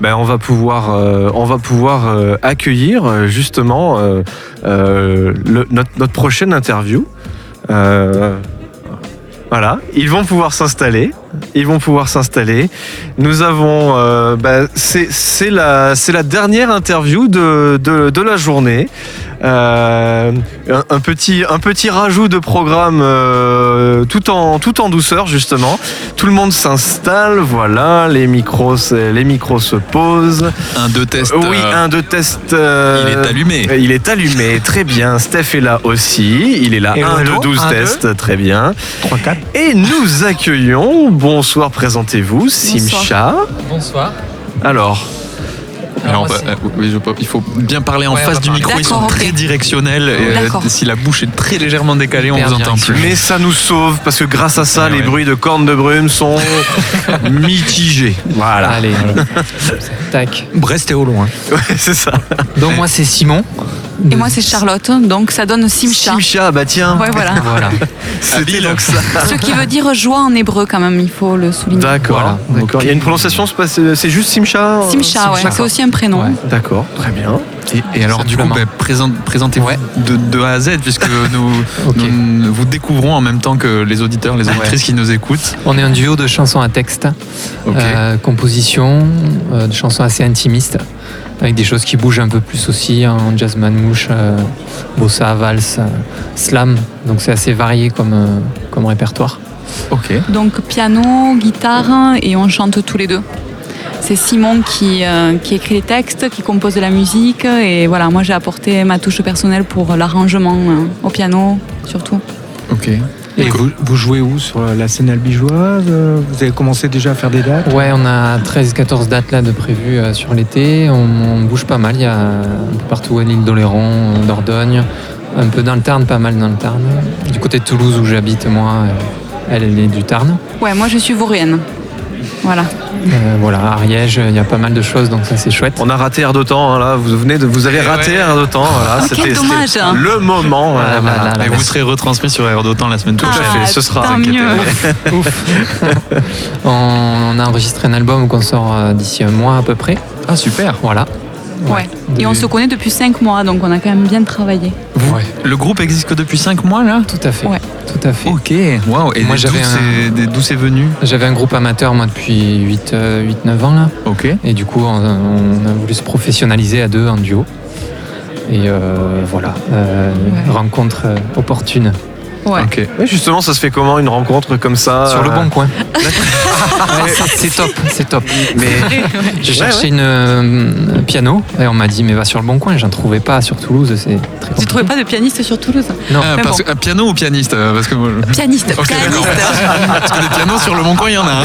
Ben, on va pouvoir, euh, on va pouvoir euh, accueillir euh, justement euh, euh, notre, notre prochaine interview. Euh, voilà, ils vont pouvoir s'installer. Ils vont pouvoir s'installer. Nous avons, euh, ben, c'est c'est la, c'est la dernière interview de, de, de la journée. Euh, un, un petit, un petit rajout de programme euh, tout en, tout en douceur justement. Tout le monde s'installe, voilà, les micros, se- les micros se posent. Un, deux tests. Oui, euh, un de test. euh, Il est allumé. Il est allumé, très bien. Steph est là aussi. Il est là. Et 1, Renaud, 2, 12 un, deux. tests, très bien. 3, 4. Et nous accueillons, bonsoir, présentez-vous, Simcha. Bonsoir. Alors, bah, euh, oui, je peux- il faut bien parler en Ouais, face du parler. micro, ils sont très directionnels. et, euh, si la bouche est très légèrement décalée, on vous entend plus. mais ça nous sauve parce que grâce à ça, Ouais, les ouais. bruits de cornes de brume sont mitigés. Voilà. Allez, tac. Brest et au loin. Ouais, c'est ça. Donc moi c'est Simon. Et moi, c'est Charlotte, donc ça donne Simcha. Simcha, bah tiens, Ouais, voilà. Voilà. c'était donc ça. Ce qui veut dire joie en hébreu, quand même, il faut le souligner. D'accord. Voilà. D'accord. Il y a une prononciation, c'est juste Simcha euh, Simcha, ouais. C'est aussi un prénom. Ouais. D'accord, très bien. Et, et alors, du coup, bah, présente- présentez-vous Ouais. de, de A à Z, puisque nous, vous découvrons en même temps que les auditeurs, les auditrices qui nous écoutent. On est un duo de chansons à texte, euh, composition, euh, de chansons assez intimistes, avec des choses qui bougent un peu plus aussi, en jazz manouche, euh, bossa, valse, euh, slam. Donc c'est assez varié comme, euh, comme répertoire. ok. Donc piano, guitare, et on chante tous les deux. C'est Simon qui, euh, qui écrit les textes, qui compose de la musique, et voilà, moi j'ai apporté ma touche personnelle pour l'arrangement euh, au piano, surtout. Ok. Et vous, vous jouez où Sur la scène albigeoise euh, Vous avez commencé déjà à faire des dates Ouais, on a 13-14 dates là de prévues euh, sur l'été. On, on bouge pas mal. Il y a un peu partout à l'île d'Oléron, euh, Dordogne, un peu dans le Tarn, pas mal dans le Tarn. Du côté de Toulouse où j'habite, moi, elle, elle est du Tarn. Ouais, moi je suis vaurienne. Voilà. Euh, voilà, à Ariège, il y a pas mal de choses, donc ça c'est chouette. On a raté Air d'Otan, hein, là. Vous venez de, vous avez raté Ouais. Air d'Otan. Voilà, Oh, c'était- quel dommage. c'était Le moment. Ah, voilà. là, là, Et là. vous serez retransmis sur Air d'Otan la semaine à prochaine. ce sera. tant inquiétez-vous. mieux. On, on a enregistré un album qu'on sort euh, d'ici un mois à peu près. Ah, super. Voilà. Ouais. Et on se connaît depuis 5 mois, donc on a quand même bien travaillé. Ouais. Le groupe existe que depuis 5 mois, là? Tout à fait. Ouais. Tout à fait. Ok, waouh. Et Moi, d'où j'avais d'où c'est venu? J'avais un groupe amateur moi depuis 8-9 ans là. Ok. Et du coup, on, on a voulu se professionnaliser à deux en duo. Et euh, voilà, euh, Ouais. rencontre euh, opportune Ouais. Ok. Ouais, justement, ça se fait comment une rencontre comme ça sur le euh, bon coin. Ouais, c'est- top, c'est top. Mais J'ai Ouais, cherché une euh, un piano et on m'a dit mais va sur le bon coin. J'en trouvais pas sur Toulouse, c'est très Tu trouvais pas de pianiste sur Toulouse? Non. Ah, Mais parce bon. que- un piano ou pianiste euh, Parce que moi, je- Pianiste, pianiste. Parce que les pianos sur le Bon Coin, il y en a. Hein,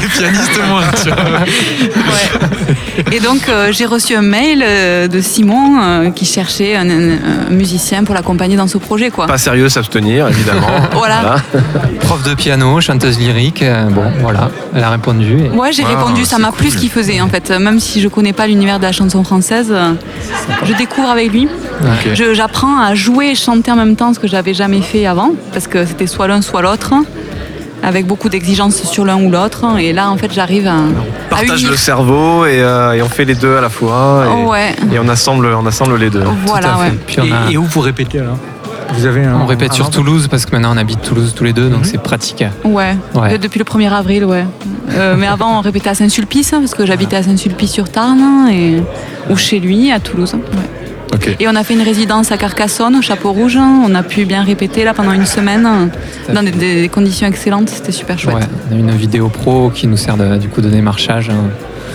les pianistes moins. Tu vois. Ouais. Et donc euh, j'ai reçu un mail euh, de Simon euh, qui cherchait un, un- un musicien pour l'accompagner dans ce projet, quoi. pas sérieux, s'abstenir, évidemment. Voilà. Prof de piano, chanteuse lyrique. Euh, bon, voilà, elle a répondu. et- Ouais, j'ai Wow, répondu, ça m'a plu cool. ce qu'il faisait en fait. Même si je connais pas l'univers de la chanson française, je découvre avec lui. Je- J'apprends à jouer et chanter en même temps, ce que j'avais jamais fait avant, parce que c'était soit l'un soit l'autre, avec beaucoup d'exigences sur l'un ou l'autre. Et là, en fait, j'arrive à, à Partage unir. le cerveau et, euh, et on fait les deux à la fois. Et, Oh, ouais, et on, assemble, on assemble les deux. Voilà, ouais. On, et, et où vous répétez alors? Vous avez un, on répète un sur Toulouse parce que maintenant on habite Toulouse tous les deux, donc c'est pratique. Ouais, Ouais. depuis le 1er avril, ouais. Euh, mais avant, on répétait à Saint-Sulpice, hein, parce que j'habitais à Saint-Sulpice-sur-Tarn, et... ou chez lui, à Toulouse. ouais. Ok. Et on a fait une résidence à Carcassonne, au Chapeau Rouge. On a pu bien répéter là pendant une semaine, dans des, des conditions excellentes. C'était super chouette. Ouais, on a une vidéo pro qui nous sert de- du coup de démarchage,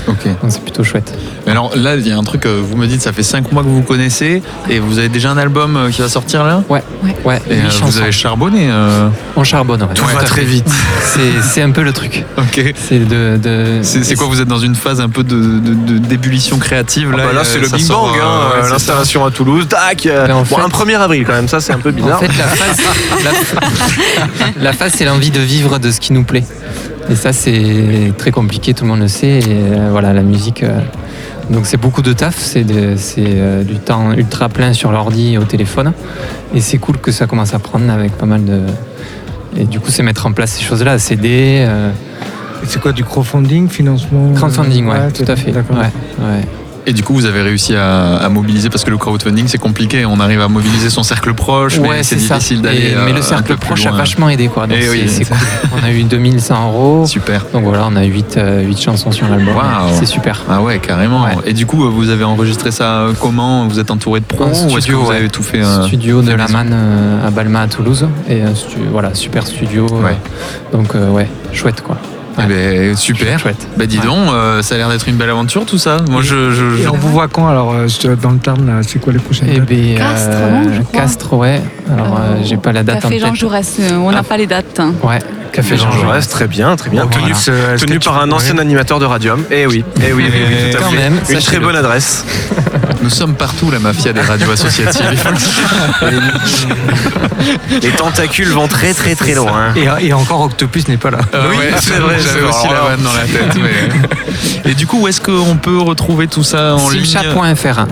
Ok. donc c'est plutôt chouette. Mais alors là, il y a un truc, euh, vous me dites, ça fait 5 mois que vous vous connaissez et vous avez déjà un album euh, qui va sortir là? Ouais, ouais, Et euh, vous chansons. avez charbonné. euh, On charbonne, ouais. Tout Ouais, va très vite. C'est c'est un peu le truc. Ok. C'est de, de- C'est c'est quoi Vous êtes dans une phase un peu de de- de- d'ébullition créative Ah là bah là, euh, c'est le Big Bang, euh, hein, ouais, l'installation à Toulouse, tac Ben, en Bon, fait- un 1er avril quand même, ça c'est un peu En bizarre. fait, la phase, la, la phase, c'est l'envie de vivre de ce qui nous plaît. Et ça, c'est très compliqué, tout le monde le sait. Et euh, voilà, la musique. euh, donc, c'est beaucoup de taf, c'est euh, du temps ultra plein sur l'ordi et au téléphone. Et c'est cool que ça commence à prendre avec pas mal de. Et du coup, c'est mettre en place ces choses-là, CD, C'est quoi du crowdfunding, financement Crowdfunding, ouais, tout à fait. D'accord. Ouais, ouais. Et du coup, vous avez réussi à, à mobiliser parce que le crowdfunding c'est compliqué. On arrive à mobiliser son cercle proche, mais Ouais, c'est ça. difficile d'aller. Mais euh, le un cercle proche a vachement aidé, quoi. Donc Eh c'est oui. c'est cool. On a eu 2100 euros. Super. Donc voilà, on a 8, chansons sur l'album. Waouh. C'est super. Ah ouais, carrément. Ouais. Et du coup, euh, vous avez enregistré ça euh, comment? Vous êtes entouré de pros Un ou est-ce que studio, vous ouais. avez tout fait euh, studio de la maison? Man euh, à Balma à Toulouse. Et voilà, super studio. euh, Ouais. donc euh, ouais, chouette quoi. Eh ben, super. Chouette. Bah dis Ouais. donc, euh, ça a l'air d'être une belle aventure tout ça. Moi, je, je, je- Et on vous voit quand alors euh, dans le Tarn là, C'est quoi les prochaines Et dates ben, Castres, euh, non, je crois. Castres, ouais. Alors euh, j'ai pas la date en Café tête. Jean Jaurès, euh, on n'a pas les dates. Ouais, Café Jean Jaurès, très bien, très bien. Tenu, voilà. Euh, est-ce tenu que tu par un pourrais- ancien animateur de Radium. Eh oui, eh oui, oui, oui, Eh, tout à quand fait. même, Une très sachez-le. bonne adresse. Nous sommes partout, la mafia des radios associatives. Les tentacules vont très très très loin. Et, et encore Octopus n'est pas là. Euh, Oui, ouais, c'est vrai, c'est J'avais aussi la vanne dans la tête. mais- Et du coup, où est-ce qu'on peut retrouver tout ça en ligne? Simcha.fr.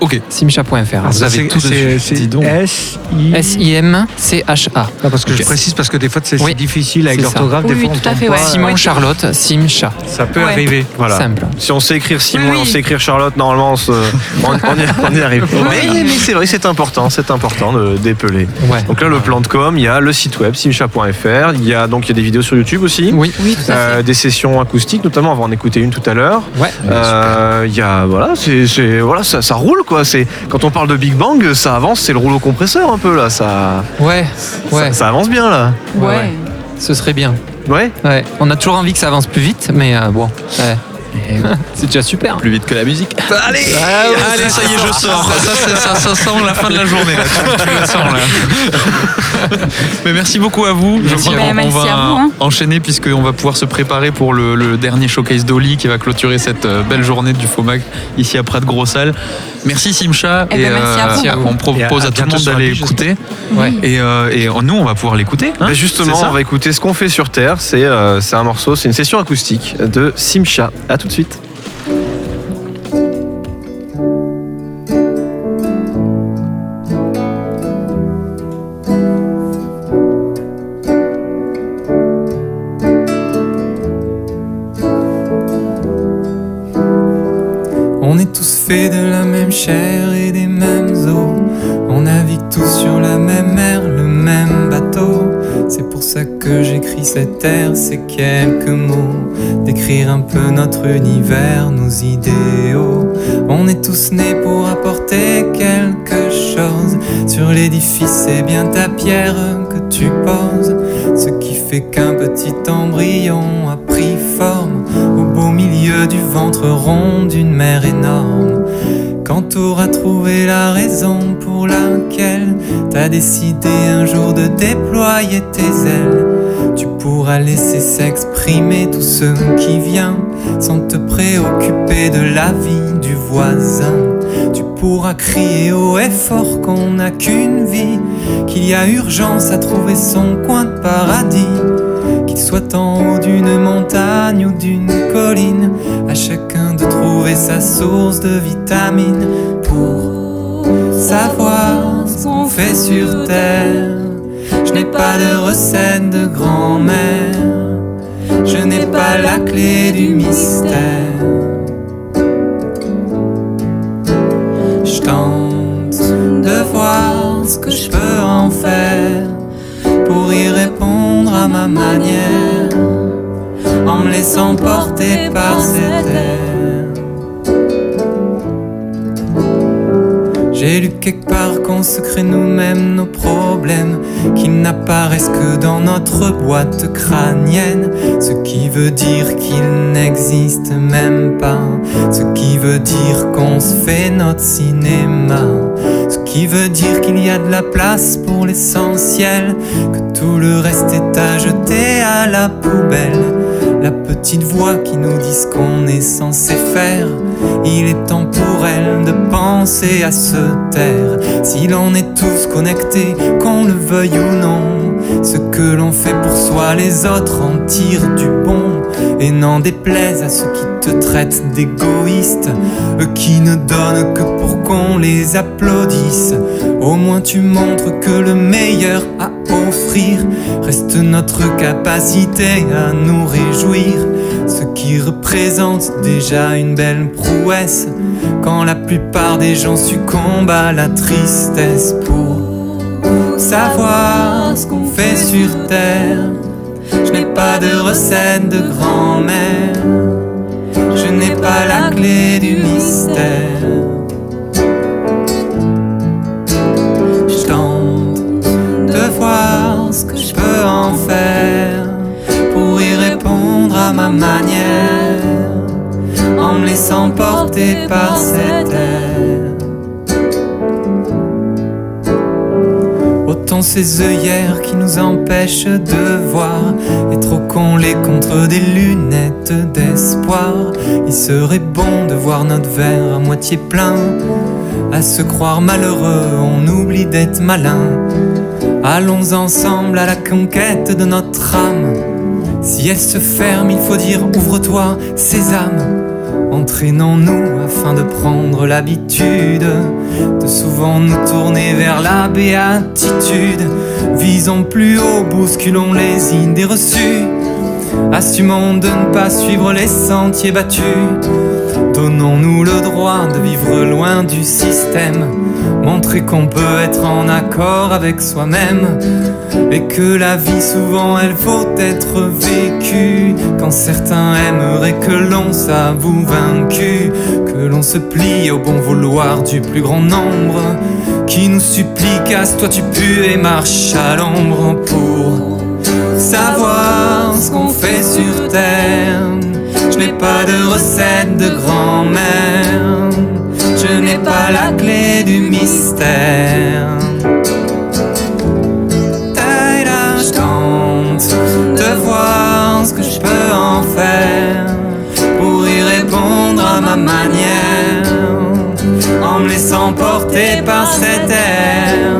Ok. Simcha.fr. Ah, Vous ça, avez tout dessus. Dis donc. S I. S-I-M-C-H-A. Ah, parce que je précise parce que des fois c'est Oui, difficile avec c'est ça. l'orthographe. Oui, des oui, fois, on tout à tombe fait, pas. ouais. Simon. Charlotte, Simcha. Ça peut Ouais. arriver. Voilà. Simple. Si on sait écrire Simon Oui, oui. et on sait écrire Charlotte, normalement on, se- on- on y, on y arrive. Mais, mais c'est vrai, c'est important, c'est important de d'épeler. Ouais. Donc là, le plan de com, il y a le site web simcha.fr, il y a donc il y a des vidéos sur YouTube aussi, Oui. Oui, tout à Euh, fait. des sessions acoustiques notamment, on va en écouter une tout à l'heure. Ouais. Euh, Il y a voilà, c'est c'est- voilà, ça, ça roule quoi. C'est quand on parle de Big Bang, ça avance, c'est le rouleau compresseur un peu là, ça, Ouais. ça, Ouais. ça avance bien là. ouais. Ce serait bien. Ouais. Ouais. On a toujours envie que ça avance plus vite, mais euh, bon. ouais. c'est déjà super. Plus vite que la musique. Allez, Allez, ça y est, je sors. Ça, ça, ça, ça sent la fin de la journée. Là. Tu, tu la sens là. Mais merci beaucoup à vous. Je crois qu'on vous. on va à vous, hein. enchaîner puisqu'on va pouvoir se préparer pour le, le dernier showcase d'Oli qui va clôturer cette euh, belle journée du FOMAC ici à Prat de Gros-Salle. Merci Simcha Eh ben, merci à vous. euh, on propose Et à- tout le monde d'aller écouter. Ouais. Et, euh, et nous, on va pouvoir l'écouter. hein. Bah, justement, on va écouter ce qu'on fait sur Terre. C'est euh, c'est un morceau, c'est une session acoustique de Simcha. À tout de suite. Cette terre, ces quelques mots. Décrire un peu notre univers, nos idéaux. On est tous nés pour apporter quelque chose. Sur l'édifice, c'est bien ta pierre que tu poses. Ce qui fait qu'un petit embryon a pris forme au beau milieu du ventre rond d'une mer énorme. Quand t'auras trouvé la raison pour laquelle t'as décidé un jour de déployer tes ailes, tu pourras laisser s'exprimer tout ce qui vient sans te préoccuper de la vie du voisin. Tu pourras crier haut et fort qu'on n'a qu'une vie, qu'il y a urgence à trouver son coin de paradis. Qu'il soit en haut d'une montagne ou d'une colline, trouver sa source de vitamines pour savoir ce qu'on fait sur terre. Je n'ai pas de recette de grand-mère, je n'ai pas la clé du mystère. Je tente de voir ce que je peux en faire pour y répondre à ma manière, en me laissant porter par cette air. J'ai lu quelque part qu'on se crée nous-mêmes nos problèmes, qu'ils n'apparaissent que dans notre boîte crânienne, ce qui veut dire qu'ils n'existent même pas, ce qui veut dire qu'on se fait notre cinéma, ce qui veut dire qu'il y a de la place pour l'essentiel, que tout le reste est à jeter à la poubelle. La petite voix qui nous ce qu'on est censé faire. Il est temps pour elle de penser à se taire. Si l'on est tous connectés, qu'on le veuille ou non, ce que l'on fait pour soi, les autres en tirent du bon. Et n'en déplaise à ceux qui te traitent d'égoïste, eux qui ne donnent que pour qu'on les applaudisse. Au moins tu montres que le meilleur à offrir reste notre capacité à nous réjouir, ce qui représente déjà une belle prouesse quand la plupart des gens succombent à la tristesse pour savoir ce qu'on fait sur terre. Je n'ai pas de recette de grand-mère, je n'ai pas la clé du mystère. Ma manière, en me laissant porter par cette terre. Autant ces œillères qui nous empêchent de voir Et trop qu'on les contre des lunettes d'espoir Il serait bon de voir notre verre à moitié plein. À se croire malheureux, on oublie d'être malin. Allons ensemble à la conquête de notre âme Si elle se ferme, il faut dire ouvre-toi, sésame Entraînons-nous afin de prendre l'habitude de souvent nous tourner vers la béatitude. Visons plus haut, bousculons les idées reçues. Assumons de ne pas suivre les sentiers battus. Donnons-nous le droit de vivre loin du système. Montrer qu'on peut être en accord avec soi-même. Et que la vie souvent elle faut être vécue. Quand certains aimeraient que l'on s'avoue vaincu. Que l'on se plie au bon vouloir du plus grand nombre. Qui nous supplie casse-toi tu pues et marche à l'ombre pour savoir ce qu'on fait sur terre. Je n'ai pas de recette de grand-mère. Je n'ai pas la clé du mystère. Je tente de voir ce que je peux en faire pour y répondre à ma manière en me laissant porter par cet air.